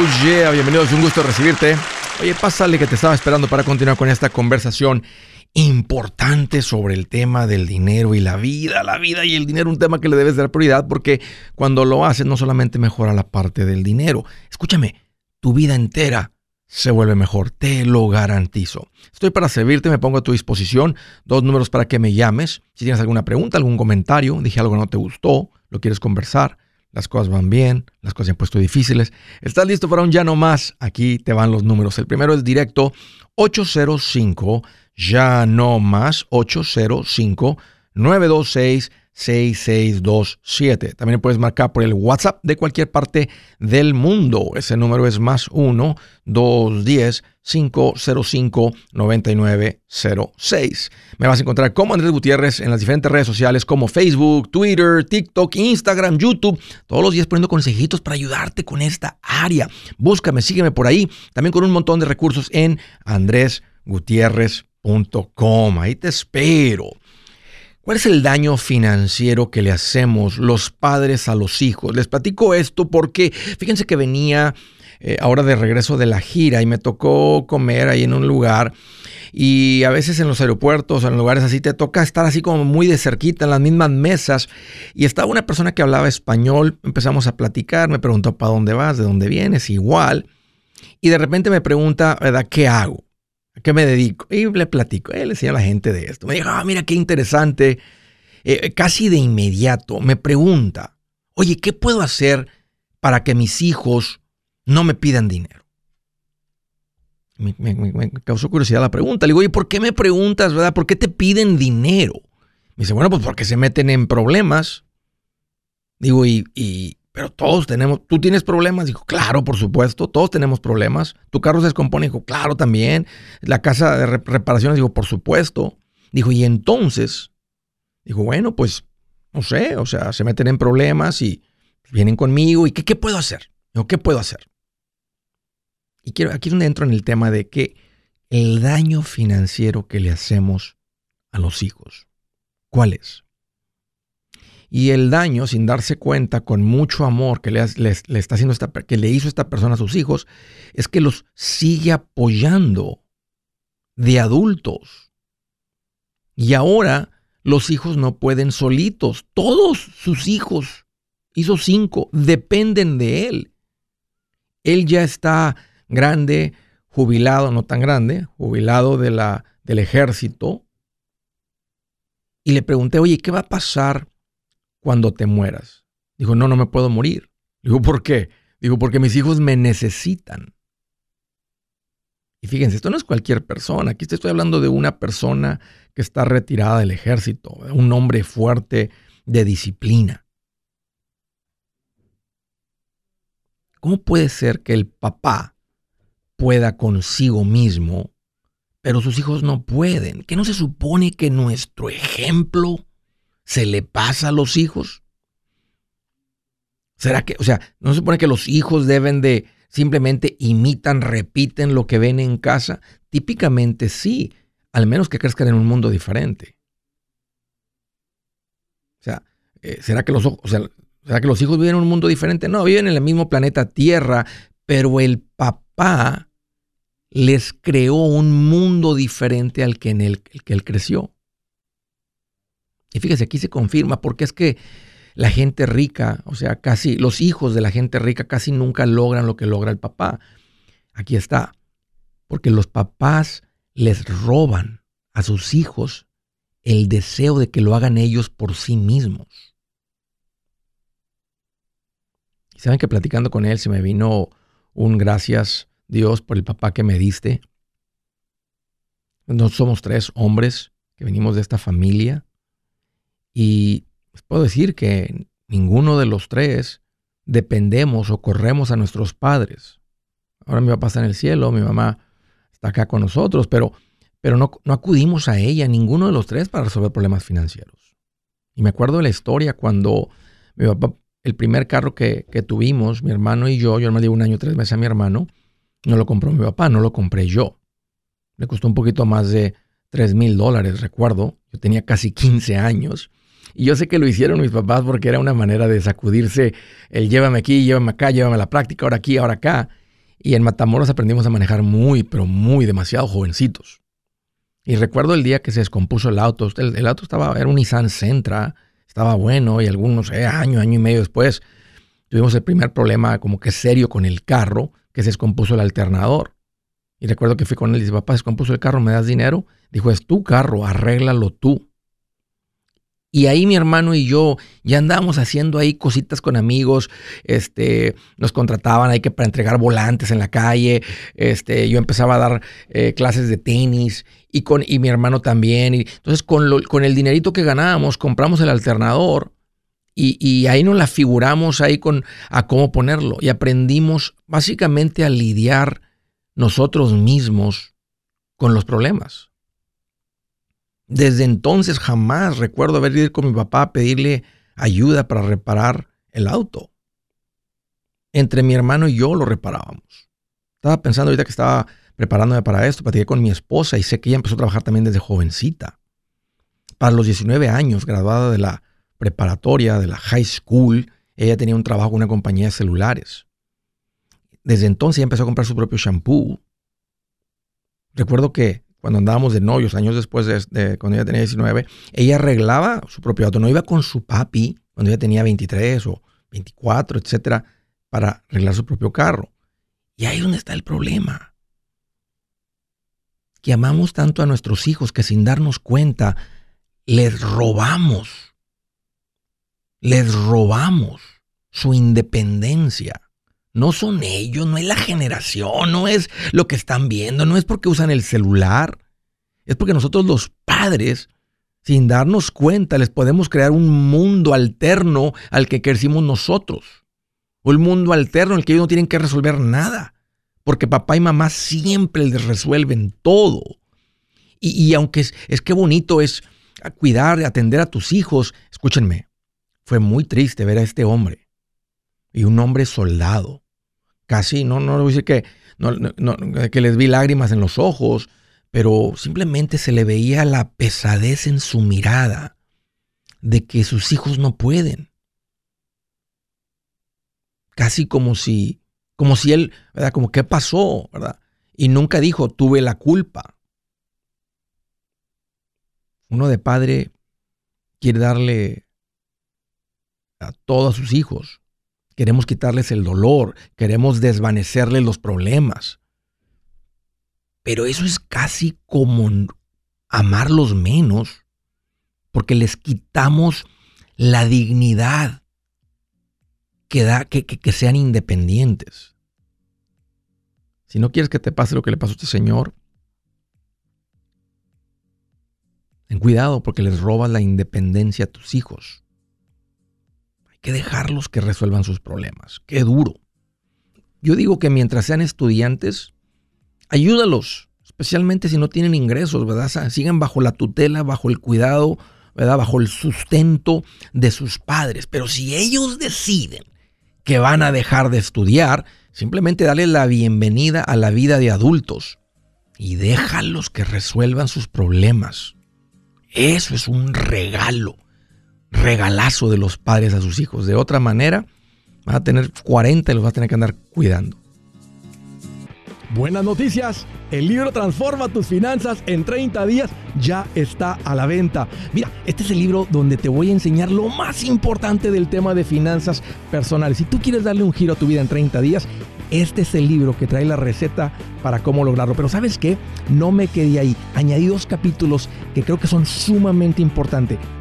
Oh yeah, bienvenidos, un gusto recibirte. Oye, pásale que te estaba esperando para continuar con esta conversación importante sobre el tema del dinero y la vida. La vida y el dinero, un tema que le debes dar prioridad porque cuando lo haces no solamente mejora la parte del dinero. Escúchame, tu vida entera se vuelve mejor, te lo garantizo. Estoy para servirte, me pongo a tu disposición. Dos números para que me llames. Si tienes alguna pregunta, algún comentario, dije algo que no te gustó, lo quieres conversar, las cosas van bien, las cosas se han puesto difíciles. ¿Estás listo para un ya no más? Aquí te van los números. El primero es directo 805 ya no más 805 926 6627. También puedes marcar por el WhatsApp de cualquier parte del mundo. Ese número es más 1 210 505 9906. Me vas a encontrar como Andrés Gutiérrez en las diferentes redes sociales como Facebook, Twitter, TikTok, Instagram, YouTube. Todos los días poniendo consejitos para ayudarte con esta área. Búscame, sígueme por ahí. También con un montón de recursos en andresgutierrez.com. Ahí te espero. ¿Cuál es el daño financiero que le hacemos los padres a los hijos? Les platico esto porque fíjense que venía eh, ahora de regreso de la gira y me tocó comer ahí en un lugar y a veces en los aeropuertos o en lugares así te toca estar así como muy de cerquita en las mismas mesas y estaba una persona que hablaba español, empezamos a platicar, me preguntó para dónde vas, de dónde vienes, igual y de repente me pregunta, ¿verdad? ¿Qué hago? ¿A qué me dedico? Y le platico, él le enseña a la gente de esto. Me dijo, ah, mira qué interesante. Eh, casi de inmediato me pregunta, oye, ¿qué puedo hacer para que mis hijos no me pidan dinero? Me, causó curiosidad la pregunta. Le digo, oye, ¿por qué me preguntas, verdad? ¿Por qué te piden dinero? Me dice, bueno, pues porque se meten en problemas. Digo, y, pero todos tenemos, ¿tú tienes problemas? Dijo, claro, por supuesto, todos tenemos problemas. ¿Tu carro se descompone? Dijo, claro, también. La casa de reparaciones, dijo, por supuesto. Dijo, y entonces, dijo, bueno, pues, no sé, o sea, se meten en problemas y vienen conmigo. ¿Y qué, puedo hacer? Dijo, ¿qué puedo hacer? Y quiero, aquí es donde entro en el tema de que el daño financiero que le hacemos a los hijos, ¿cuál es? Y el daño, sin darse cuenta, con mucho amor que le, está haciendo esta, que le hizo esta persona a sus hijos, es que los sigue apoyando de adultos. Y ahora los hijos no pueden solitos. Todos sus hijos, hizo cinco, dependen de él. Él ya está grande, jubilado, no tan grande, jubilado de la, del ejército. Y le pregunté, oye, ¿qué va a pasar cuando te mueras? Dijo, no, no me puedo morir. Digo, ¿por qué? Digo, porque mis hijos me necesitan. Y fíjense, esto no es cualquier persona. Aquí estoy hablando de una persona que está retirada del ejército, un hombre fuerte de disciplina. ¿Cómo puede ser que el papá pueda consigo mismo, pero sus hijos no pueden? ¿Que no se supone que nuestro ejemplo se le pasa a los hijos? ¿Será que, o sea, no se supone que los hijos deben de simplemente imitan, repiten lo que ven en casa? Típicamente sí, al menos que crezcan en un mundo diferente. O sea, eh, ¿será, que los, o sea, ¿será que los hijos viven en un mundo diferente? No, viven en el mismo planeta Tierra, pero el papá les creó un mundo diferente al que en el que él creció. Y fíjese, aquí se confirma porque es que la gente rica, o sea, casi los hijos de la gente rica casi nunca logran lo que logra el papá. Aquí está. Porque los papás les roban a sus hijos el deseo de que lo hagan ellos por sí mismos. Y saben que platicando con él se me vino un gracias Dios por el papá que me diste. No somos tres hombres que venimos de esta familia y puedo decir que ninguno de los tres dependemos o corremos a nuestros padres. Ahora mi papá está en el cielo, mi mamá está acá con nosotros, pero, pero no, no acudimos a ella, ninguno de los tres, para resolver problemas financieros. Y me acuerdo de la historia cuando mi papá, el primer carro que, que tuvimos, mi hermano y yo, yo me dio un año, tres meses a mi hermano, no lo compró mi papá, no lo compré yo. Le costó un poquito más de 3 mil dólares, recuerdo. Yo tenía casi 15 años. Y yo sé que lo hicieron mis papás porque era una manera de sacudirse el llévame aquí, llévame acá, llévame a la práctica, ahora aquí, ahora acá. Y en Matamoros aprendimos a manejar muy, pero muy demasiado jovencitos. Y recuerdo el día que se descompuso el auto. El, auto estaba, era un Nissan Sentra, estaba bueno y algunos, eh, año, año y medio después, tuvimos el primer problema como que serio con el carro, que se descompuso el alternador. Y recuerdo que fui con él y dije, papá, se descompuso el carro, ¿me das dinero? Dijo, es tu carro, arréglalo tú. Y ahí mi hermano y yo ya andábamos haciendo ahí cositas con amigos, este, nos contrataban ahí que para entregar volantes en la calle, este, yo empezaba a dar eh, clases de tenis y, con, y mi hermano también. Y, entonces con, con el dinerito que ganábamos compramos el alternador y, y, ahí nos la figuramos ahí con a cómo ponerlo y aprendimos básicamente a lidiar nosotros mismos con los problemas. Desde entonces jamás recuerdo haber ido con mi papá a pedirle ayuda para reparar el auto. Entre mi hermano y yo lo reparábamos. Estaba pensando ahorita que estaba preparándome para esto, platiqué con mi esposa y sé que ella empezó a trabajar también desde jovencita. Para los 19 años, graduada de la preparatoria, de la high school, ella tenía un trabajo en una compañía de celulares. Desde entonces ella empezó a comprar su propio shampoo. Recuerdo que cuando andábamos de novios, años después de, cuando ella tenía 19, ella arreglaba su propio auto. No iba con su papi cuando ella tenía 23 o 24, etcétera, para arreglar su propio carro. Y ahí es donde está el problema. Que amamos tanto a nuestros hijos que sin darnos cuenta les robamos. Les robamos su independencia. No son ellos, no es la generación, no es lo que están viendo, no es porque usan el celular. Es porque nosotros los padres, sin darnos cuenta, les podemos crear un mundo alterno al que crecimos nosotros. Un mundo alterno en el que ellos no tienen que resolver nada. Porque papá y mamá siempre les resuelven todo. Y, aunque es, es que bonito es cuidar, atender a tus hijos, escúchenme, fue muy triste ver a este hombre y un hombre soldado. Casi, no, no voy a decir que, que les vi lágrimas en los ojos, pero simplemente se le veía la pesadez en su mirada de que sus hijos no pueden. Casi como si, como si él, ¿verdad? Como qué pasó, ¿verdad? Y nunca dijo, tuve la culpa. Uno de padre quiere darle a todos sus hijos Queremos quitarles el dolor, queremos desvanecerles los problemas. Pero eso es casi como amarlos menos, porque les quitamos la dignidad que da que, que, sean independientes. Si no quieres que te pase lo que le pasó a este señor, ten cuidado porque les robas la independencia a tus hijos que dejarlos que resuelvan sus problemas. Qué duro. Yo digo que mientras sean estudiantes, ayúdalos, especialmente si no tienen ingresos, ¿verdad? Sigan bajo la tutela, bajo el cuidado, ¿verdad? Bajo el sustento de sus padres. Pero si ellos deciden que van a dejar de estudiar, simplemente dale la bienvenida a la vida de adultos y déjalos que resuelvan sus problemas. Eso es un regalo regalazo de los padres a sus hijos. De otra manera, van a tener 40 y los vas a tener que andar cuidando. Buenas noticias. El libro Transforma tus finanzas en 30 días ya está a la venta. Mira, este es el libro donde te voy a enseñar lo más importante del tema de finanzas personales. Si tú quieres darle un giro a tu vida en 30 días, este es el libro que trae la receta para cómo lograrlo. Pero sabes qué? No me quedé ahí. Añadí dos capítulos que creo que son sumamente importantes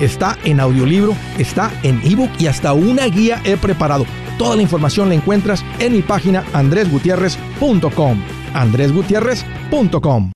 está en audiolibro, está en ebook y hasta una guía he preparado. Toda la información la encuentras en mi página andresgutierrez.com. andresgutierrez.com.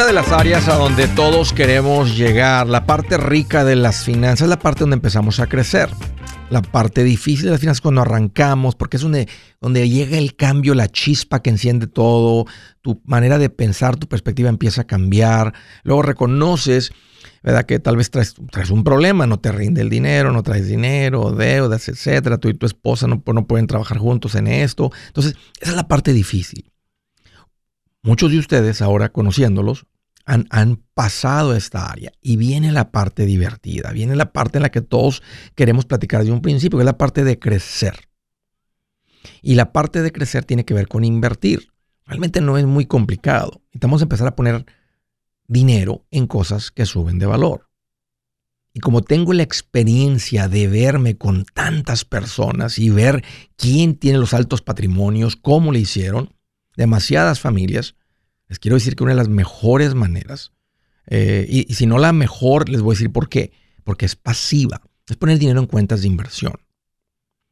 Una de las áreas a donde todos queremos llegar, la parte rica de las finanzas, es la parte donde empezamos a crecer. La parte difícil de las finanzas cuando arrancamos, porque es donde, llega el cambio, la chispa que enciende todo, tu manera de pensar, tu perspectiva empieza a cambiar. Luego reconoces, ¿verdad? Que tal vez traes, traes un problema, no te rinde el dinero, no traes dinero, deudas, etcétera. Tú y tu esposa no, no pueden trabajar juntos en esto. Entonces, esa es la parte difícil. Muchos de ustedes, ahora conociéndolos, han, pasado esta área y viene la parte divertida, viene la parte en la que todos queremos platicar desde un principio, que es la parte de crecer. Y la parte de crecer tiene que ver con invertir. Realmente no es muy complicado. Necesitamos empezar a poner dinero en cosas que suben de valor. Y como tengo la experiencia de verme con tantas personas y ver quién tiene los altos patrimonios, cómo le hicieron, demasiadas familias, les quiero decir que una de las mejores maneras, eh, y, y, si no la mejor, les voy a decir por qué, porque es pasiva, es poner dinero en cuentas de inversión.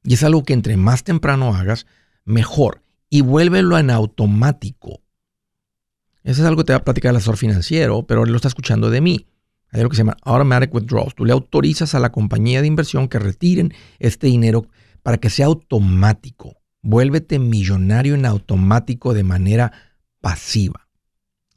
Y es algo que entre más temprano hagas, mejor. Y vuélvelo en automático. Eso es algo que te va a platicar el asesor financiero, pero él lo está escuchando de mí. Hay algo que se llama Automatic Withdrawals. Tú le autorizas a la compañía de inversión que retiren este dinero para que sea automático. Vuélvete millonario en automático de manera pasiva.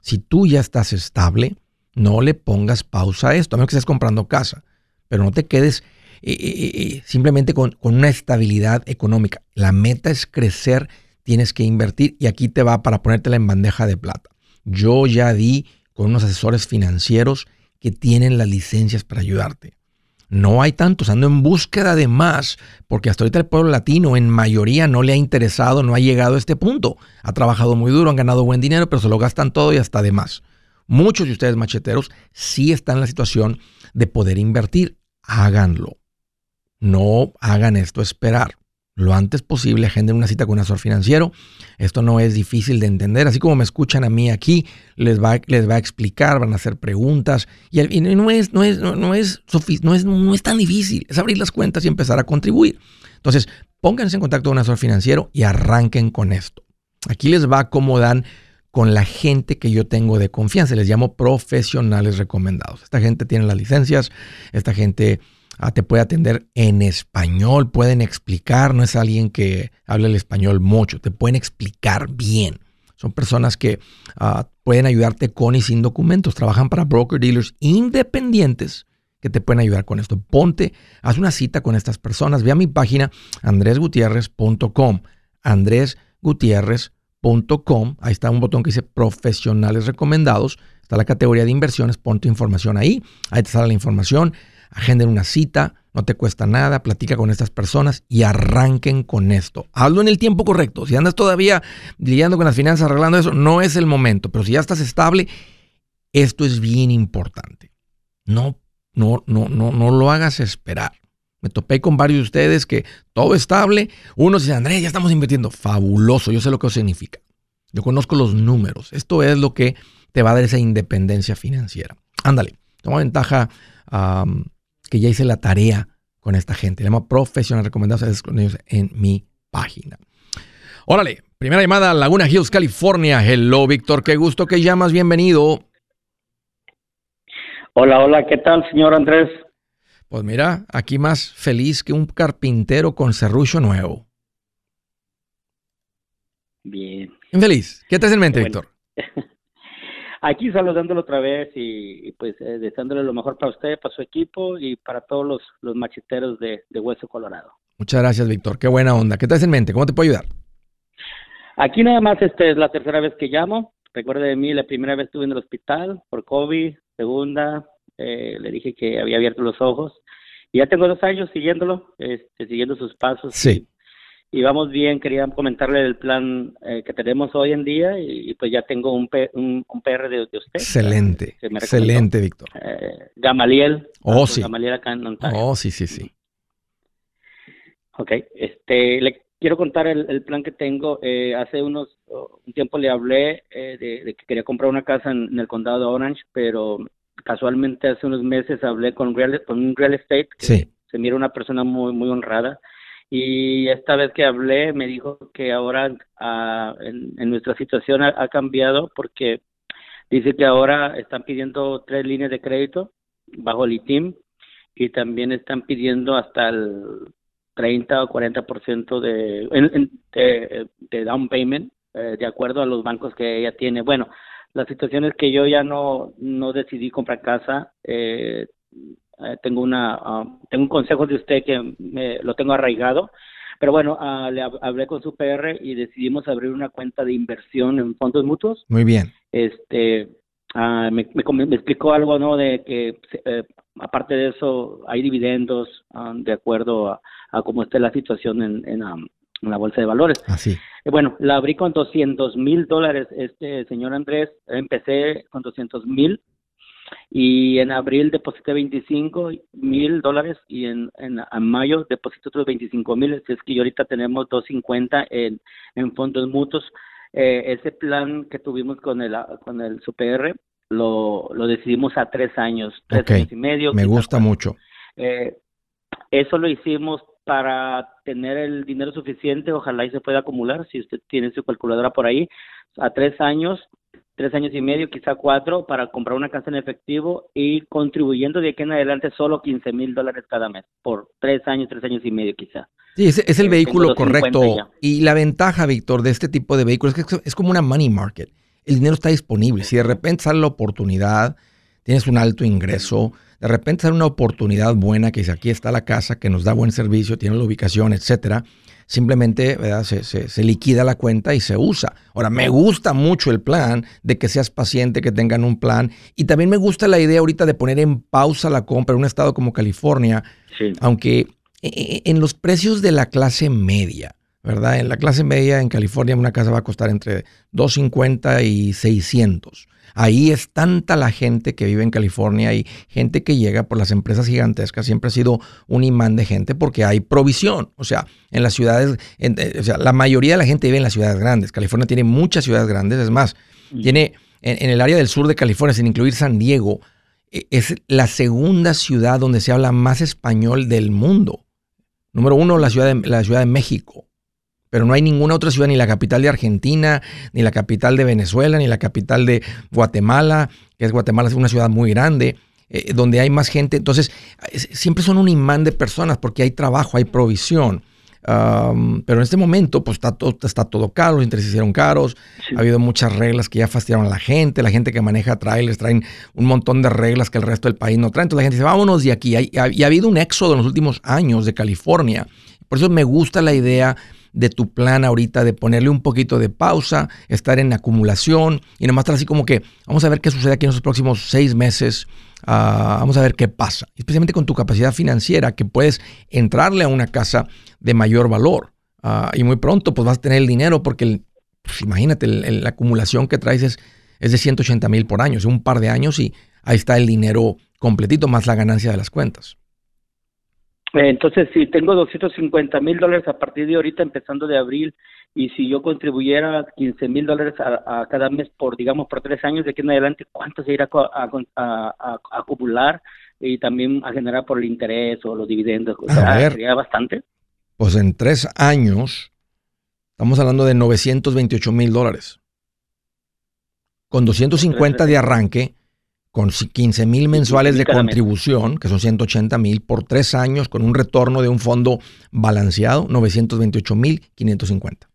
Si tú ya estás estable, no le pongas pausa a esto, a menos que estés comprando casa, pero no te quedes eh, eh, eh, simplemente con, con, una estabilidad económica. La meta es crecer, tienes que invertir y aquí te va para ponértela en bandeja de plata. Yo ya di con unos asesores financieros que tienen las licencias para ayudarte. No hay tantos, ando en búsqueda de más, porque hasta ahorita el pueblo latino en mayoría no le ha interesado, no ha llegado a este punto. Ha trabajado muy duro, han ganado buen dinero, pero se lo gastan todo y hasta de más. Muchos de ustedes macheteros sí están en la situación de poder invertir. Háganlo. No hagan esto esperar lo antes posible, agenden una cita con un asesor financiero. Esto no es difícil de entender. Así como me escuchan a mí aquí, les va, les va a explicar, van a hacer preguntas. Y, no, es, no, es, no, no, es, no es tan difícil. Es abrir las cuentas y empezar a contribuir. Entonces, pónganse en contacto con un asesor financiero y arranquen con esto. Aquí les va cómo dan con la gente que yo tengo de confianza. Les llamo profesionales recomendados. Esta gente tiene las licencias, esta gente Ah, te puede atender en español, pueden explicar, no es alguien que habla el español mucho, te pueden explicar bien. Son personas que ah, pueden ayudarte con y sin documentos, trabajan para broker dealers independientes que te pueden ayudar con esto. Ponte, haz una cita con estas personas, ve a mi página andresgutierrez.com, andresgutierrez.com, ahí está un botón que dice profesionales recomendados, está la categoría de inversiones, pon tu información ahí, ahí te sale la información, agenden una cita, no te cuesta nada, platica con estas personas y arranquen con esto. Hazlo en el tiempo correcto. Si andas todavía lidiando con las finanzas, arreglando eso, no es el momento. Pero si ya estás estable, esto es bien importante. No, no, no, no, no lo hagas esperar. Me topé con varios de ustedes que todo estable. Uno dice, Andrés, ya estamos invirtiendo. Fabuloso, yo sé lo que eso significa. Yo conozco los números. Esto es lo que te va a dar esa independencia financiera. Ándale, toma ventaja que ya hice la tarea con esta gente. Le llamo profesional recomendados en mi página. Órale, primera llamada, Laguna Hills, California. Hello, Víctor, qué gusto que llamas, bienvenido. Hola, hola, ¿qué tal, señor Andrés? Pues mira, aquí más feliz que un carpintero con serrucho nuevo. Bien. Feliz. ¿Qué te hace en mente, Víctor? Aquí saludándolo otra vez y, pues eh, deseándole lo mejor para usted, para su equipo y para todos los, los macheteros de, Hueso Colorado. Muchas gracias, Víctor. Qué buena onda. ¿Qué te hace en mente? ¿Cómo te puedo ayudar? Aquí nada más este es la tercera vez que llamo. Recuerde de mí, la primera vez estuve en el hospital por COVID, segunda, eh, le dije que había abierto los ojos. Y ya tengo dos años siguiéndolo, este, siguiendo sus pasos. Sí y vamos bien. Quería comentarle el plan eh, que tenemos hoy en día y, pues ya tengo un, un, PR de, usted. Excelente, excelente, Víctor. Eh, Gamaliel. Oh, sí. Gamaliel acá en Ontario. Oh, sí, sí, sí. Ok, este, le quiero contar el, plan que tengo. Eh, hace unos, un tiempo le hablé eh, de, que quería comprar una casa en, el condado de Orange, pero casualmente hace unos meses hablé con, real, con un real estate que sí. se mira una persona muy, muy honrada y esta vez que hablé me dijo que ahora ah, en, nuestra situación ha, cambiado porque dice que ahora están pidiendo tres líneas de crédito bajo el ITIM y también están pidiendo hasta el 30 o 40% de, de, de down payment eh, de acuerdo a los bancos que ella tiene. Bueno, la situación es que yo ya no, no decidí comprar casa. Eh, eh, tengo una ah, tengo un consejo de usted que me, lo tengo arraigado. Pero bueno uh, le hablé con su PR y decidimos abrir una cuenta de inversión en fondos mutuos. Muy bien. Este uh, me, me, explicó algo no de que eh, aparte de eso hay dividendos de acuerdo a, a, cómo esté la situación en, en, en la bolsa de valores. Así. Bueno, la abrí con 200 mil dólares, este señor Andrés. Empecé con 200 mil y en abril deposité 25 mil dólares y en, en, mayo deposité otros 25 mil, es que ahorita tenemos 250 en, en fondos mutuos. Eh, ese plan que tuvimos con el, con el SUPR lo, lo decidimos a tres años, tres años y medio. Me gusta mucho. Eh, eso lo hicimos para tener el dinero suficiente, ojalá y se pueda acumular, si usted tiene su calculadora por ahí, a tres años tres años y medio, quizá cuatro, para comprar una casa en efectivo y contribuyendo de aquí en adelante solo 15 mil dólares cada mes, por tres años, tres años y medio quizá. Sí, es, el eh, vehículo correcto. Y la ventaja, Víctor, de este tipo de vehículos es que es como una money market. El dinero está disponible. Si de repente sale la oportunidad, tienes un alto ingreso, de repente sale una oportunidad buena que dice aquí está la casa, que nos da buen servicio, tiene la ubicación, etcétera simplemente Se, liquida la cuenta y se usa. Ahora, me gusta mucho el plan de que seas paciente, que tengan un plan. Y también me gusta la idea ahorita de poner en pausa la compra en un estado como California, aunque e, e, en los precios de la clase media, ¿verdad? En la clase media en California una casa va a costar entre 250 y 600. Ahí es tanta la gente que vive en California y gente que llega por las empresas gigantescas. Siempre ha sido un imán de gente porque hay provisión. O sea, en las ciudades, eh, o sea, la mayoría de la gente vive en las ciudades grandes. California tiene muchas ciudades grandes. Es más, mm. tiene en, el área del sur de California, sin incluir San Diego, e, es la segunda ciudad donde se habla más español del mundo. Número uno, la ciudad de, la ciudad de México pero no hay ninguna otra ciudad, ni la capital de Argentina, ni la capital de Venezuela, ni la capital de Guatemala, que es Guatemala, es una ciudad muy grande, eh, donde hay más gente. Entonces, siempre son un imán de personas porque hay trabajo, hay provisión. pero en este momento, pues está todo, está todo caro, los intereses hicieron caros, ha habido muchas reglas que ya fastidiaron a la gente, la gente que maneja trailers traen un montón de reglas que el resto del país no trae. Entonces la gente dice, vámonos de aquí. Y ha, ha habido un éxodo en los últimos años de California. Por eso me gusta la idea de tu plan ahorita de ponerle un poquito de pausa, estar en acumulación y nomás estar así como que vamos a ver qué sucede aquí en los próximos seis meses, ah, vamos a ver qué pasa, especialmente con tu capacidad financiera que puedes entrarle a una casa de mayor valor ah, y muy pronto pues vas a tener el dinero porque pues, imagínate la acumulación que traes es, es de 180 mil por año, es un par de años y ahí está el dinero completito más la ganancia de las cuentas. Entonces, si tengo 250 mil dólares a partir de ahorita, empezando de abril, y si yo contribuyera 15 mil dólares a, cada mes por, digamos, por tres años de aquí en adelante, ¿cuánto se irá a, acumular y también a generar por el interés o los dividendos? ¿Sería bastante? Pues en tres años, estamos hablando de 928 mil dólares. Con 250 de arranque, con 15 mil mensuales de contribución, que son 180 mil por tres años, con un retorno de un fondo balanceado, 928 mil 550.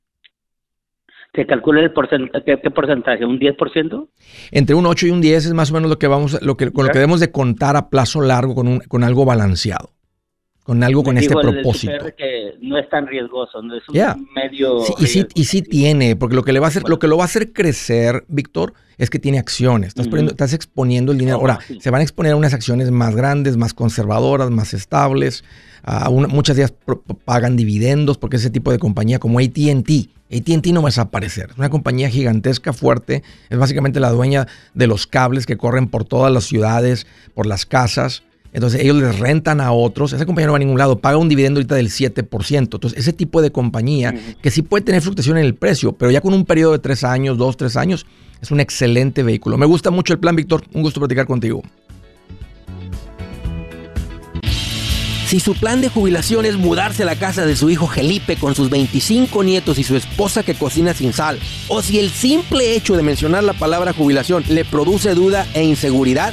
¿Se calcula el porcentaje, qué, porcentaje? ¿Un 10%? Entre un 8 y un 10 es más o menos lo que vamos, lo que, con lo que debemos de contar a plazo largo con, un, con algo balanceado con algo con este propósito. que no es tan riesgoso, no es un medio. y, sí, y sí tiene, porque lo que le va a hacer, lo que lo va a hacer crecer, Víctor, es que tiene acciones. Estás, estás exponiendo el dinero. Ahora, se van a exponer a unas acciones más grandes, más conservadoras, más estables. muchas de ellas pagan dividendos porque ese tipo de compañía como ATT, ATT no va a desaparecer. Es una compañía gigantesca, fuerte. Es básicamente la dueña de los cables que corren por todas las ciudades, por las casas. Entonces ellos les rentan a otros. Esa compañía no va a ningún lado. Paga un dividendo ahorita del 7%. Entonces ese tipo de compañía que sí puede tener fluctuación en el precio, pero ya con un periodo de tres años, dos, tres años, es un excelente vehículo. Me gusta mucho el plan, Víctor. Un gusto platicar contigo. Si su plan de jubilación es mudarse a la casa de su hijo Felipe con sus 25 nietos y su esposa que cocina sin sal, o si el simple hecho de mencionar la palabra jubilación le produce duda e inseguridad,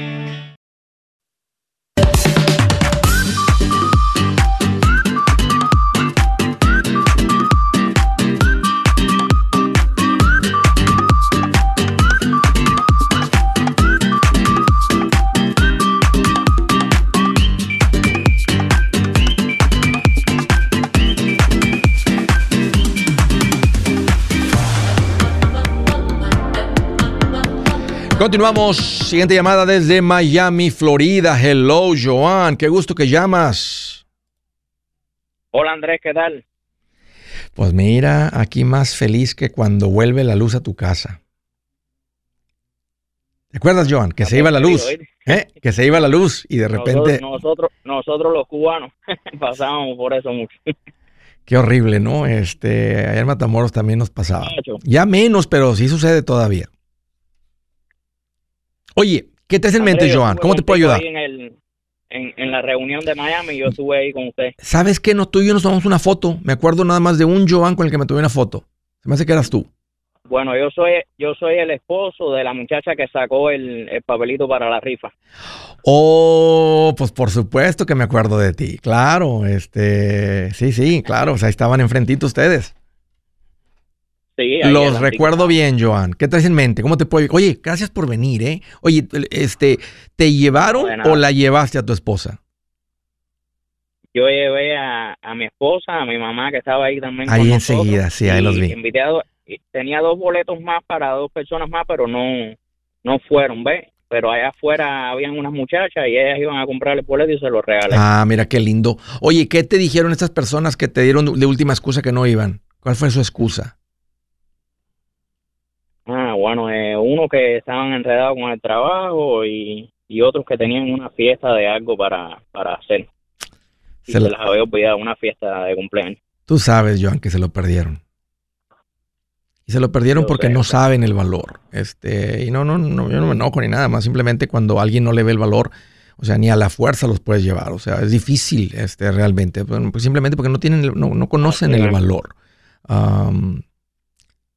Continuamos. Siguiente llamada desde Miami, Florida. Hello, Joan. Qué gusto que llamas. Hola, Andrés. ¿Qué tal? Pues mira, aquí más feliz que cuando vuelve la luz a tu casa. ¿Te acuerdas, Joan? Que se iba la luz. ¿Eh? Que se iba la luz y de repente. Nosotros, nosotros, los cubanos pasábamos por eso mucho. Qué horrible, ¿no? Este, ayer Matamoros también nos pasaba. Ya menos, pero sí sucede todavía. Oye, ¿qué te hace en mente, Joan? ¿Cómo te puedo ayudar? En, la reunión de Miami, yo estuve ahí con usted. ¿Sabes qué? No, tú y yo nos tomamos una foto. Me acuerdo nada más de un Joan con el que me tomé una foto. Se me hace que eras tú. Bueno, yo soy yo soy el esposo de la muchacha que sacó el, el, papelito para la rifa. Oh, pues por supuesto que me acuerdo de ti. Claro, este, sí, sí, claro. O sea, estaban enfrentito ustedes. Los recuerdo bien, Joan. ¿Qué traes en mente? ¿Cómo te puedo...? Oye, gracias por venir, ¿eh? Oye, este, ¿te llevaron o la llevaste a tu esposa? Yo llevé a, mi esposa, a mi mamá que estaba ahí también. Ahí enseguida, sí, ahí los vi. Invitado, tenía dos boletos más para dos personas más, pero no, no fueron, ¿ves? Pero allá afuera habían unas muchachas y ellas iban a comprar el boleto y se los regalé. Ah, mira qué lindo. Oye, ¿qué te dijeron estas personas que te dieron de última excusa que no iban? ¿Cuál fue su excusa? Ah, bueno, eh, uno que estaban enredados con el trabajo y, otros que tenían una fiesta de algo para, para hacer. se, les había olvidado una fiesta de cumpleaños. Tú sabes, Joan, que se lo perdieron. Y se lo perdieron porque no saben el valor. Este, y no, no, no, yo no me enojo ni nada más. Simplemente cuando alguien no le ve el valor, o sea, ni a la fuerza los puedes llevar. O sea, es difícil, este, realmente. Pues simplemente porque no tienen, no, no conocen el valor.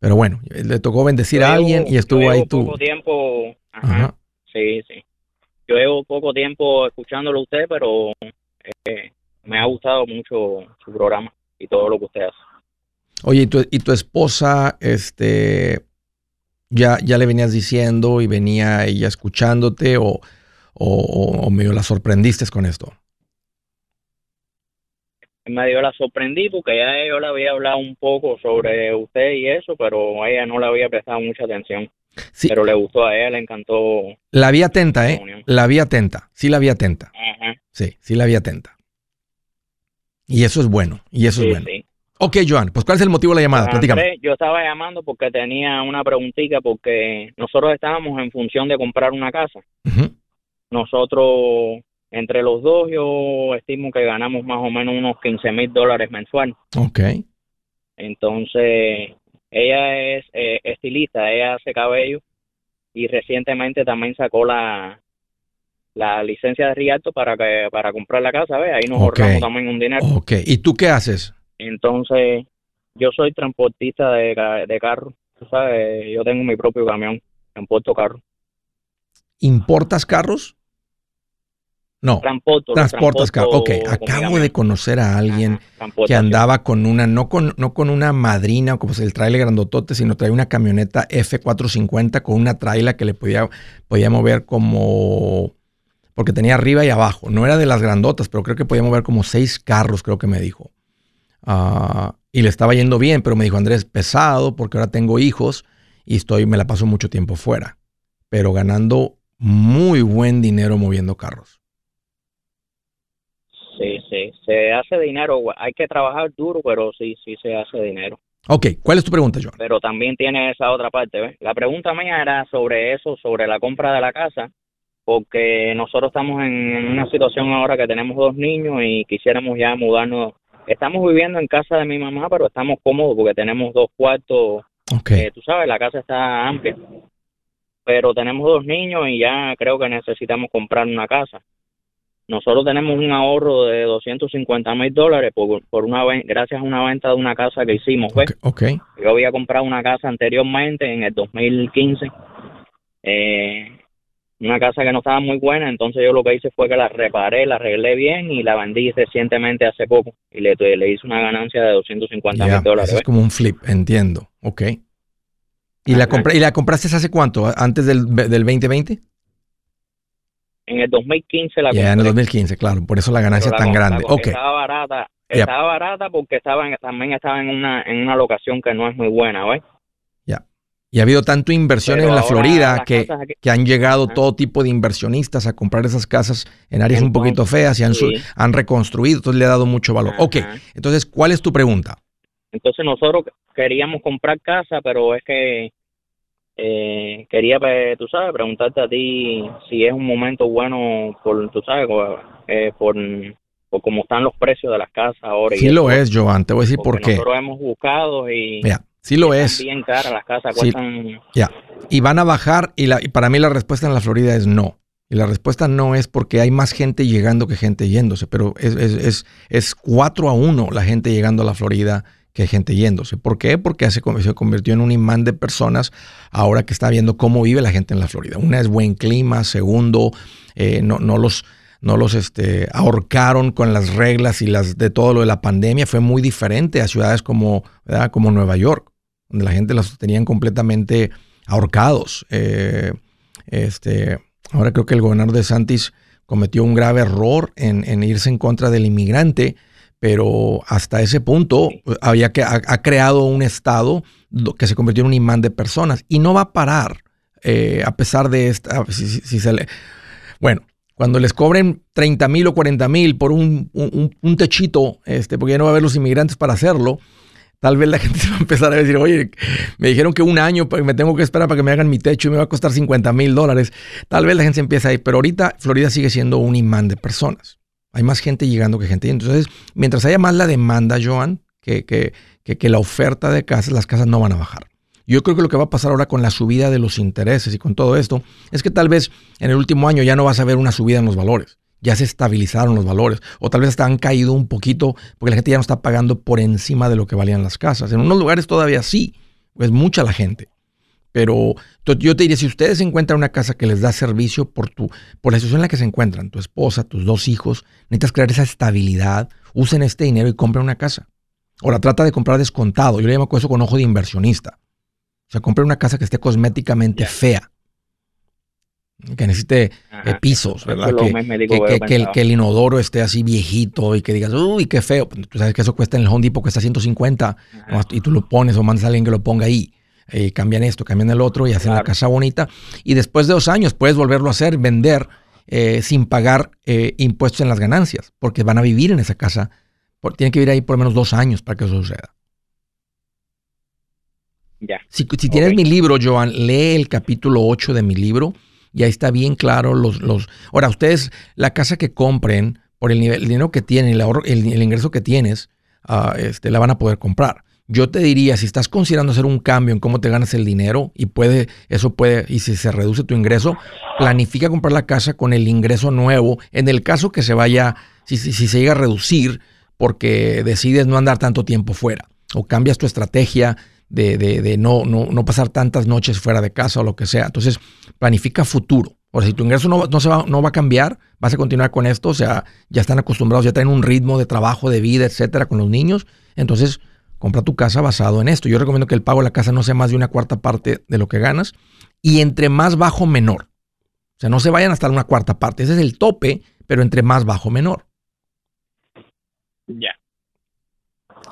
Pero bueno, le tocó bendecir a alguien y estuvo ahí tú. poco tiempo, ajá, sí, sí. Yo llevo poco tiempo escuchándolo a usted, pero eh, me ha gustado mucho su programa y todo lo que usted hace. Oye, ¿y tu, y tu esposa, este, ya, ya le venías diciendo y venía ella escuchándote o, o, o medio la sorprendiste con esto? Medio la sorprendí porque ya yo le había hablado un poco sobre usted y eso, pero ella no le había prestado mucha atención. Sí. Pero le gustó a ella, le encantó. La vi atenta, ¿eh? La vi atenta. Sí la vi atenta. Ajá. Sí, sí la vi atenta. Y eso es bueno. Y eso Sí, es bueno. sí. Ok, Joan, pues ¿cuál es el motivo de la llamada? Platícame. Yo estaba llamando porque tenía una preguntita porque nosotros estábamos en función de comprar una casa. Nosotros, entre los dos, yo estimo que ganamos más o menos unos 15 mil dólares mensual. Ok. Entonces, ella es eh, estilista, ella hace cabello y recientemente también sacó la la licencia de Rialto para que para comprar la casa, ¿ves? Ahí nos ahorramos también un dinero. Ok. ¿Y tú qué haces? Entonces, yo soy transportista de, de carro, tú sabes, yo tengo mi propio camión, transporto carro. ¿Importas carros? No. Transportas carros. Ok. Acabo de conocer a alguien Ajá, que andaba con una, no con, no con una madrina, como el trailer grandotote, sino traía una camioneta F450 con una traila que le podía, podía mover como, porque tenía arriba y abajo. No era de las grandotas, pero creo que podía mover como seis carros, creo que me dijo. Ah, y le estaba yendo bien, pero me dijo, Andrés, pesado, porque ahora tengo hijos y estoy, me la paso mucho tiempo fuera, pero ganando muy buen dinero moviendo carros. Sí, se hace dinero, hay que trabajar duro, pero sí, sí se hace dinero. Ok, ¿cuál es tu pregunta, John? Pero también tiene esa otra parte, ¿ves? La pregunta mía era sobre eso, sobre la compra de la casa, porque nosotros estamos en una situación ahora que tenemos dos niños y quisiéramos ya mudarnos. Estamos viviendo en casa de mi mamá, pero estamos cómodos porque tenemos dos cuartos, Ok. eh, tú sabes, la casa está amplia. Pero tenemos dos niños y ya creo que necesitamos comprar una casa. Nosotros tenemos un ahorro de 250 mil dólares por, por una gracias a una venta de una casa que hicimos, ¿ves? Ok, ok. Yo había comprado una casa anteriormente en el 2015, eh, una casa que no estaba muy buena, entonces yo lo que hice fue que la reparé, la arreglé bien y la vendí recientemente hace poco y le, le hice una ganancia de 250 Ya, mil dólares. eso es como un flip, entiendo. Ok. ¿Y la, compra- ¿Y la compraste hace cuánto? ¿Antes del, del 2020? En el 2015 la Ya, en el compré. 2015, claro. Por eso la ganancia la tan grande. com- Ok. Estaba barata, Ya. estaba barata porque estaba en- también estaba en una en una locación que no es muy buena, ¿ves? Y ha habido tanto inversión Pero en la Florida que, aquí- que han llegado todo tipo de inversionistas a comprar esas casas en áreas un poquito feas y han, sí. han reconstruido. Entonces le ha dado mucho valor. Ok. Ajá. Entonces, ¿cuál es tu pregunta? Entonces nosotros queríamos comprar casa, pero es que eh, quería, pues, tú sabes, preguntarte a ti si es un momento bueno por, tú sabes, co- eh, por, por cómo están los precios de las casas ahora. y Sí lo eso, es, Joan. Te voy a decir por porque qué. Nosotros hemos buscado y Mira, sí lo es. bien caras las casas, Sí. cuestan... Ya. Y van a bajar y, la, y para mí la respuesta en la Florida es no. Y la respuesta no es porque hay más gente llegando que gente yéndose, pero es, es, es, es 4 a 1 la gente llegando a la Florida que gente yéndose. ¿Por qué? Porque se, con- se convirtió en un imán de personas ahora que está viendo cómo vive la gente en la Florida. Una es buen clima, segundo, eh, no, los, no los este, ahorcaron con las reglas y las de todo lo de la pandemia. Fue muy diferente a ciudades como, como Nueva York, donde la gente los tenían completamente ahorcados. Eh, este, ahora creo que el gobernador de Santis cometió un grave error en irse en contra del inmigrante, pero hasta ese punto había que ha, ha creado un estado do- que se convirtió en un imán de personas y no va a parar eh, a pesar de esta. Si, si- si se le, bueno, cuando les cobren 30 mil o 40 mil por un, un- un techito, este, porque ya no va a haber los inmigrantes para hacerlo, tal vez la gente se va a empezar a decir, oye, me dijeron que un año me tengo que esperar para que me hagan mi techo y me va a costar 50 mil dólares. Tal vez la gente se empieza ahí, pero ahorita Florida sigue siendo un imán de personas. Hay más gente llegando que gente. Entonces, mientras haya más la demanda, Joan, que, que, que, la oferta de casas, las casas no van a bajar. Yo creo que lo que va a pasar ahora con la subida de los intereses y con todo esto es que tal vez en el último año ya no vas a ver una subida en los valores. Ya se estabilizaron los valores. O tal vez hasta han caído un poquito porque la gente ya no está pagando por encima de lo que valían las casas. En unos lugares todavía sí, es mucha la gente. Pero yo te diría, si ustedes encuentran una casa que les da servicio por, tu, por la situación en la que se encuentran, tu esposa, tus dos hijos, necesitas crear esa estabilidad, usen este dinero y compren una casa. Ahora, trata de comprar descontado. Yo le llamo eso con ojo de inversionista. O sea, compre una casa que esté cosméticamente fea. Que necesite eh, Ajá. pisos, ¿verdad? Que, el, pensaba. que el inodoro esté así viejito y que digas, uy, qué feo. Pues, Tú sabes que eso cuesta en el Home Depot, cuesta 150 Ajá. nomás- y tú lo pones o mandas a alguien que lo ponga ahí. Y cambian esto, cambian el otro y hacen la casa bonita. Y después de dos años puedes volverlo a hacer, vender eh, sin pagar eh, impuestos en las ganancias, porque van a vivir en esa casa. Por, tienen que vivir ahí por lo menos dos años para que eso suceda. Ya. Si, tienes mi libro, Joan, lee el capítulo 8 de mi libro y ahí está bien claro los... los ahora, ustedes, la casa que compren, por el, nivel, el dinero que tienen, el, el, ingreso que tienes, ah, este, la van a poder comprar. Yo te diría, si estás considerando hacer un cambio en cómo te ganas el dinero y puede, eso puede, y si se reduce tu ingreso, planifica comprar la casa con el ingreso nuevo. En el caso que se vaya, si, si, se llega a reducir porque decides no andar tanto tiempo fuera o cambias tu estrategia de, de, de no, no, no, pasar tantas noches fuera de casa o lo que sea. Entonces, planifica futuro. O sea, si tu ingreso no, no, se va, no va a cambiar, vas a continuar con esto. O sea, ya están acostumbrados, ya tienen un ritmo de trabajo, de vida, etcétera, con los niños. Entonces, compra tu casa basado en esto. Yo recomiendo que el pago de la casa no sea más de una cuarta parte de lo que ganas y entre más bajo, menor. O sea, no se vayan hasta una cuarta parte. Ese es el tope, pero entre más bajo, menor. Ya.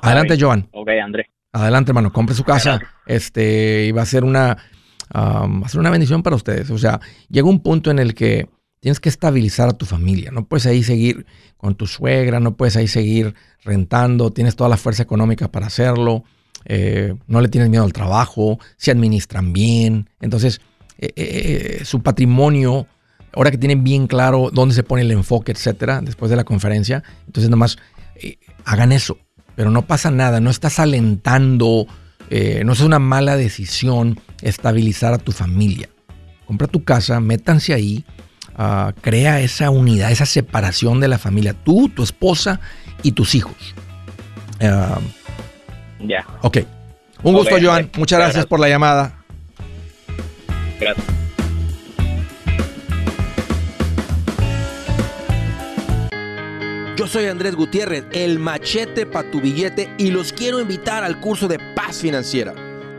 Adelante, Joan. Ok, Andrés. Adelante, hermano. Compre su casa. Este, y va a ser una, va a ser una bendición para ustedes. O sea, llega un punto en el que tienes que estabilizar a tu familia. No puedes ahí seguir con tu suegra, no puedes ahí seguir rentando, tienes toda la fuerza económica para hacerlo, eh, no le tienes miedo al trabajo, se administran bien. Entonces, eh, eh, su patrimonio, ahora que tienen bien claro dónde se pone el enfoque, etcétera, después de la conferencia, entonces nomás hagan eso. Pero no pasa nada, no estás alentando, no es una mala decisión estabilizar a tu familia. Compra tu casa, métanse ahí Ah, crea esa unidad, esa separación de la familia, tú, tu esposa y tus hijos. Ah, ya. Ok. Un gusto, Joan. Muchas gracias, por la llamada. Gracias. Yo soy Andrés Gutiérrez, el machete para tu billete y los quiero invitar al curso de paz financiera.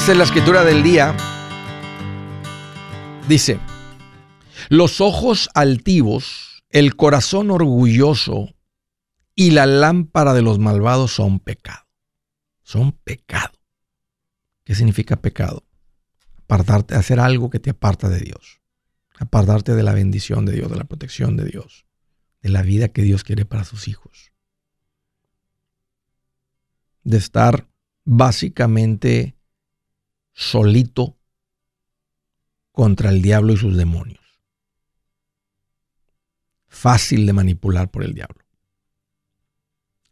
Dice la escritura del día, dice, los ojos altivos, el corazón orgulloso y la lámpara de los malvados son pecado. Son pecado. ¿Qué significa pecado? Apartarte, hacer algo que te aparta de Dios. Apartarte de la bendición de Dios, de la protección de Dios, de la vida que Dios quiere para sus hijos. De estar básicamente solito contra el diablo y sus demonios. Fácil de manipular por el diablo.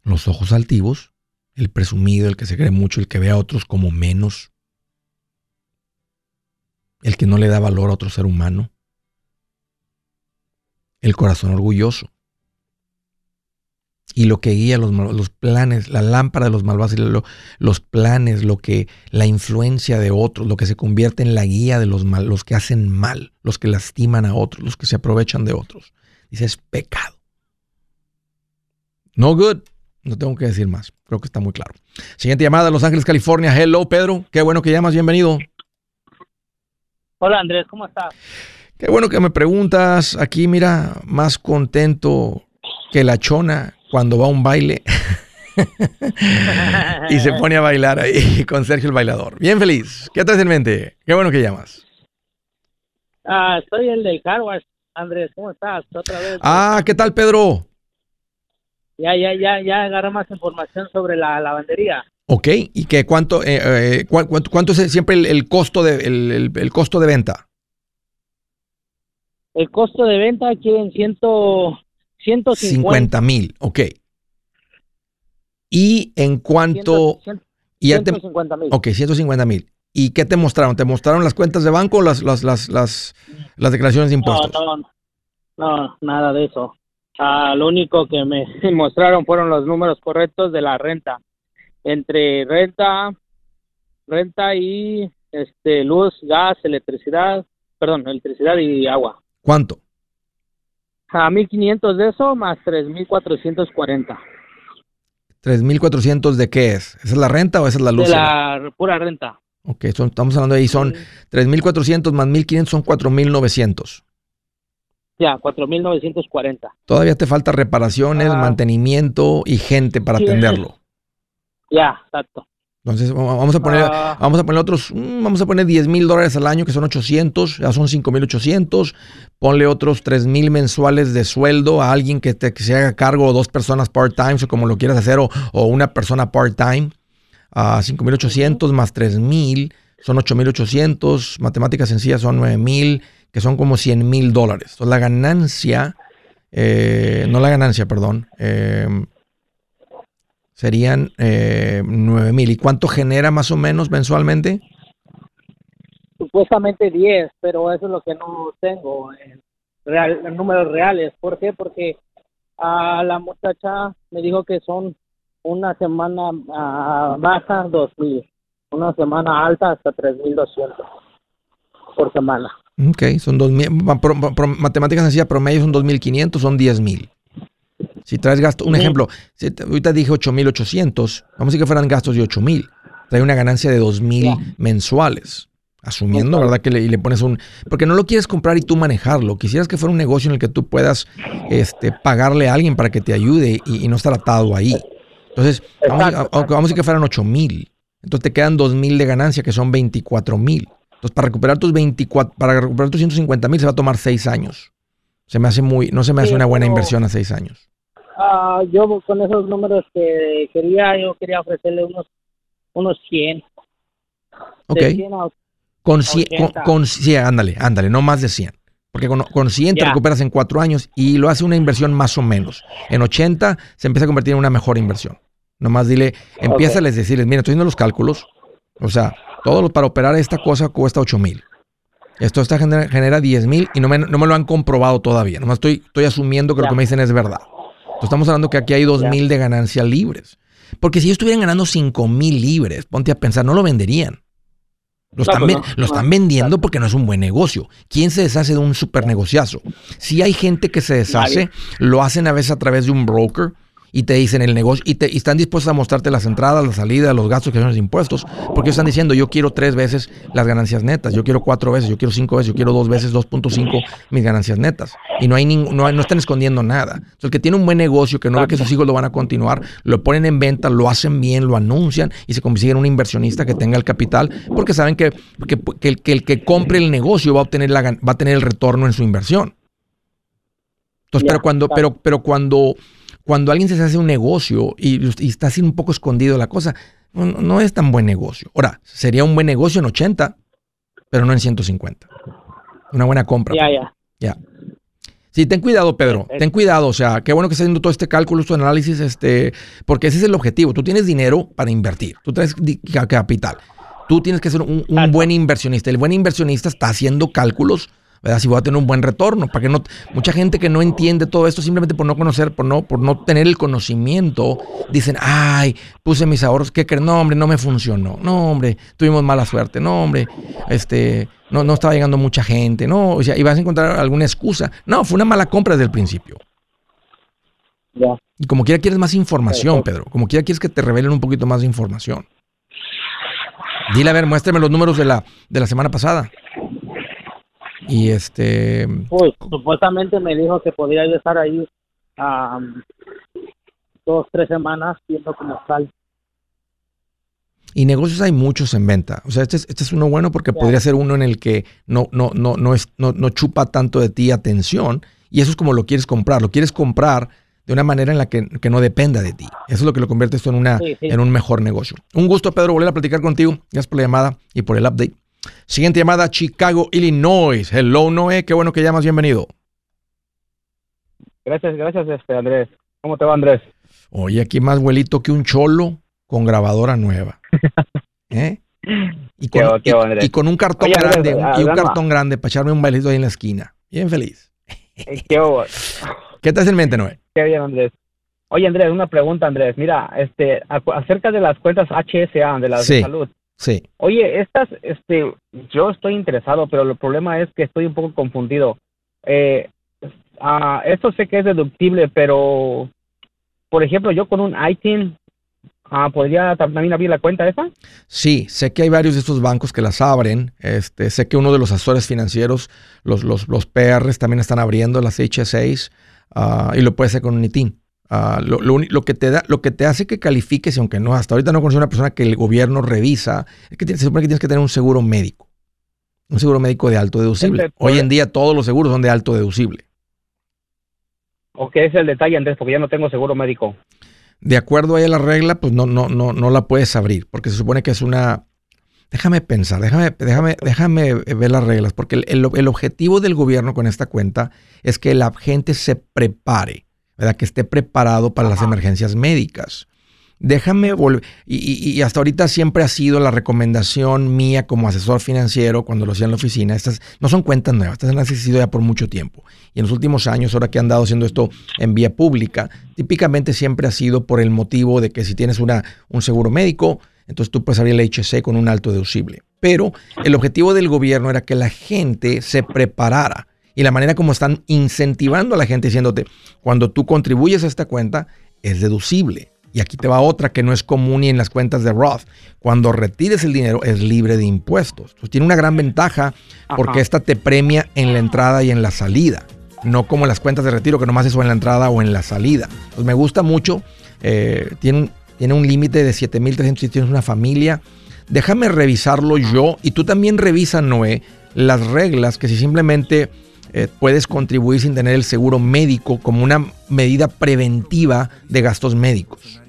Los ojos altivos, el presumido, el que se cree mucho, el que ve a otros como menos, el que no le da valor a otro ser humano, el corazón orgulloso, y lo que guía los, los planes, la lámpara de los malvados, los planes, lo que la influencia de otros, lo que se convierte en la guía de los mal, los que hacen mal, los que lastiman a otros, los que se aprovechan de otros. Dice, es pecado. No good. No tengo que decir más. Creo que está muy claro. Siguiente llamada, Los Ángeles, California. Hello, Pedro. Qué bueno que llamas. Bienvenido. Hola, Andrés. ¿Cómo estás? Qué bueno que me preguntas. Aquí, mira, más contento que la chona cuando va a un baile y se pone a bailar ahí con Sergio el bailador. Bien feliz. ¿Qué traes en mente? Qué bueno que llamas. Ah, en el Carwash. Andrés, ¿cómo estás? Otra vez. Ah, ¿qué tal, Pedro? Ya, ya, ya, ya agarré más información sobre la lavandería. Ok, ¿y qué, cuánto, eh, eh, cuán- cuánto, cuánto es siempre el, el costo de, el, el- el costo de venta? El costo de venta quieren ciento, 150. 50 mil, ok. ¿Y en y ya te- 150 mil. ok, 150 mil. ¿Y qué te mostraron? ¿Te mostraron las cuentas de banco o las, las, las, las, las declaraciones de No, impuestos? no, no, nada de eso. Ah, lo único que me mostraron fueron los números correctos de la renta. Entre renta, renta y este luz, gas, electricidad, perdón, electricidad y agua. ¿Cuánto? A 1500 de eso más 3440 ¿3.400 de qué es? ¿Esa es la renta o esa es la luz? de la pura renta. Ok, son- estamos hablando ahí, son 3.400 más 1.500 son 4.900. Ya, 4940. Todavía te falta reparaciones, Ah. mantenimiento y gente para Sí. atenderlo. Ya, exacto. Entonces va- vamos a poner, Ah. vamos a poner otros, mm, vamos a poner 10 mil dólares al año, que son 800, ya son 5.800. Ponle otros 3 mil mensuales de sueldo a alguien que, te, que se haga cargo, o dos personas part-time, o como lo quieras hacer, o, o una persona part-time. a 5.800 más 3.000 son 8.800. Matemáticas sencillas son 9.000, que son como 100 mil dólares. Entonces la ganancia, eh, no la ganancia, perdón, eh, serían eh, 9 mil. ¿Y cuánto genera más o menos mensualmente? supuestamente 10, pero eso es lo que no tengo en, real, en números reales. ¿Por qué? Porque a la muchacha me dijo que son una semana ah, baja 2.000, una semana alta hasta 3.200 por semana. Ok, son 2.000. pro- pro- Matemáticas sencillas promedio son 2.500, son 10.000. Si traes gasto, un ejemplo, si te- ahorita dije 8.800, vamos a decir que fueran gastos de 8.000. Trae una ganancia de 2.000 Ya. mensuales. Asumiendo. ¿verdad? Que le, y le pones un... Porque no lo quieres comprar y tú manejarlo. Quisieras que fuera un negocio en el que tú puedas este, pagarle a alguien para que te ayude y, y no estar atado ahí. Entonces, vamos, a, vamos decir que fueran 8 mil. Entonces te quedan 2 mil de ganancia, que son 24 mil. Entonces, para recuperar tus 24, para recuperar tus 150 mil se va a tomar 6 años. Se me hace muy, no se me hace una buena inversión a 6 años. Ah, yo con esos números que quería, yo quería ofrecerle unos unos 100. Ok. De 100 a Con 100, con, 80. con- sí, ándale, ándale, no más de 100. Porque con, con 100 te recuperas en 4 años y lo hace una inversión más o menos. En 80 se empieza a convertir en una mejor inversión. Nomás dile, empieza a les decirles, mira, estoy haciendo los cálculos. O sea, todo lo- para operar esta cosa cuesta 8 mil. Esto está genera, genera 10 mil y no me, no me lo han comprobado todavía. Nomás estoy, estoy asumiendo que lo que me dicen es verdad. Entonces, estamos hablando que aquí hay 2 Ya. mil de ganancias libres. Porque si ellos estuvieran ganando 5 mil libres, ponte a pensar, no lo venderían. Lo están, pues ven- no, lo están no, vendiendo porque no es un buen negocio. ¿Quién se deshace de un super negociazo? Si hay gente que se deshace, Nadie. lo hacen a veces a través de un broker y te dicen el negocio y, te, y están dispuestos a mostrarte las entradas, las salidas, los gastos que son los impuestos, porque ellos están diciendo yo quiero tres veces las ganancias netas, yo quiero cuatro veces, yo quiero cinco veces, yo quiero dos veces 2.5 mis ganancias netas. Y no hay ning- no, no están escondiendo nada. Entonces, el que tiene un buen negocio, que no ve que sus hijos lo van a continuar, lo ponen en venta, lo hacen bien, lo anuncian y se consiguen un inversionista que tenga el capital, porque saben que, que, que el, que el que compre el negocio va a obtener la, va a tener el retorno en su inversión. Entonces, pero cuando, pero, pero cuando, cuando alguien se hace un negocio y, y está así un poco escondido la cosa, no, no es tan buen negocio. Ahora, sería un buen negocio en 80, pero no en 150. Una buena compra. Ya, ya. Ya. Sí, ten cuidado, Pedro. Ten cuidado. O sea, qué bueno que estás haciendo todo este cálculo, este análisis, este, porque ese es el objetivo. Tú tienes dinero para invertir. Tú traes capital. Tú tienes que ser un, buen inversionista. El buen inversionista está haciendo cálculos, ¿verdad? Si voy a tener un buen retorno. Para que no, mucha gente que no entiende todo esto simplemente por no conocer, por no, por no tener el conocimiento, dicen, ay, puse mis ahorros, ¿qué creen? No, hombre, no me funcionó. No, hombre, tuvimos mala suerte. No, hombre, este, no, no estaba llegando mucha gente. No, o sea, y vas a encontrar alguna excusa. No, fue una mala compra desde el principio. Ya. Y como quiera quieres más información. Pedro. Como quiera quieres que te revelen un poquito más de información. Dile, a ver, muéstrame los números de la, de la semana pasada. Y este... Pues supuestamente me dijo que podría yo estar ahí dos, tres semanas viendo cómo sale. Y negocios hay muchos en venta. O sea, este es, este es uno bueno porque podría ser uno en el que no, no, no, no, es, no, no chupa tanto de ti atención. Y eso es como lo quieres comprar. Lo quieres comprar de una manera en la que, que no dependa de ti. Eso es lo que lo convierte esto en, una, en un mejor negocio. Un gusto, Pedro, volver a platicar contigo. Gracias por la llamada y por el update. Siguiente llamada, Chicago, Illinois. Hello, Noé. Qué bueno que llamas. Bienvenido. Gracias, gracias, este, Andrés. ¿Cómo te va, Andrés? Oye, aquí más vuelito que un cholo con grabadora nueva. ¿Eh? Y con, y, con un cartón grande, y un cartón grande para echarme un bailito ahí en la esquina. Bien feliz. Eh, ¿Qué, ¿Qué te hace en mente, Noé? Qué bien, Andrés. Oye, Andrés, una pregunta, Andrés. Mira, este, acerca de las cuentas HSA, de la salud. Sí. Oye, estas, este, yo estoy interesado, pero el problema es que estoy un poco confundido. Eh, ah, esto sé que es deductible, pero, por ejemplo, yo con un ITIN, ah, ¿podría también abrir la cuenta esa? Sí, sé que hay varios de estos bancos que las abren. Este, sé que uno de los asesores financieros, los, los, los PRs, también están abriendo las HSAs uh, y lo puede hacer con un ITIN. Uh, lo, lo, lo, que te da, lo que te hace que califiques, y aunque no, hasta ahorita no conoces una persona que el gobierno revisa, es que se supone que tienes que tener un seguro médico. Un seguro médico de alto deducible. Hoy en día todos los seguros son de alto deducible. ¿O qué es el detalle, Andrés? Porque ya no tengo seguro médico. De acuerdo a la regla, pues no, no, no, no la puedes abrir, porque se supone que es una. Déjame pensar, déjame, déjame, déjame ver las reglas, porque el, el, el objetivo del gobierno con esta cuenta es que la gente se prepare ¿verdad? Que esté preparado para las emergencias médicas. Déjame volver, y, hasta ahorita siempre ha sido la recomendación mía como asesor financiero cuando lo hacía en la oficina. Estas no son cuentas nuevas, estas han existido ya por mucho tiempo. Y en los últimos años, ahora que han dado haciendo esto en vía pública, típicamente siempre ha sido por el motivo de que si tienes una, un seguro médico, entonces tú puedes abrir el HC con un alto deducible. Pero el objetivo del gobierno era que la gente se preparara y la manera como están incentivando a la gente diciéndote, cuando tú contribuyes a esta cuenta, es deducible. Y aquí te va otra que no es común ni en las cuentas de Roth. Cuando retires el dinero es libre de impuestos. Entonces tiene una gran ventaja porque esta te premia en la entrada y en la salida. No como las cuentas de retiro que nomás es o en la entrada o en la salida. Entonces me gusta mucho. Eh, tiene un, tiene un límite de 7.300 si tienes una familia. Déjame revisarlo yo y tú también revisa, Noé, las reglas que si simplemente eh, puedes contribuir sin tener el seguro médico como una medida preventiva de gastos médicos.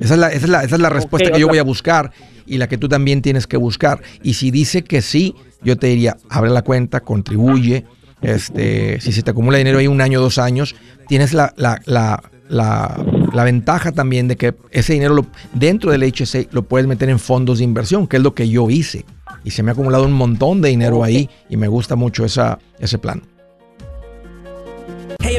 Esa es la, esa es la, respuesta que yo voy a buscar y la que tú también tienes que buscar. Y si dice que sí, yo te diría, abre la cuenta, contribuye. Este, si se te acumula dinero ahí un año, dos años, tienes la, la, la ventaja también de que ese dinero lo, dentro del HSA lo puedes meter en fondos de inversión, que es lo que yo hice. Y se me ha acumulado un montón de dinero ahí y me gusta mucho esa, ese plan.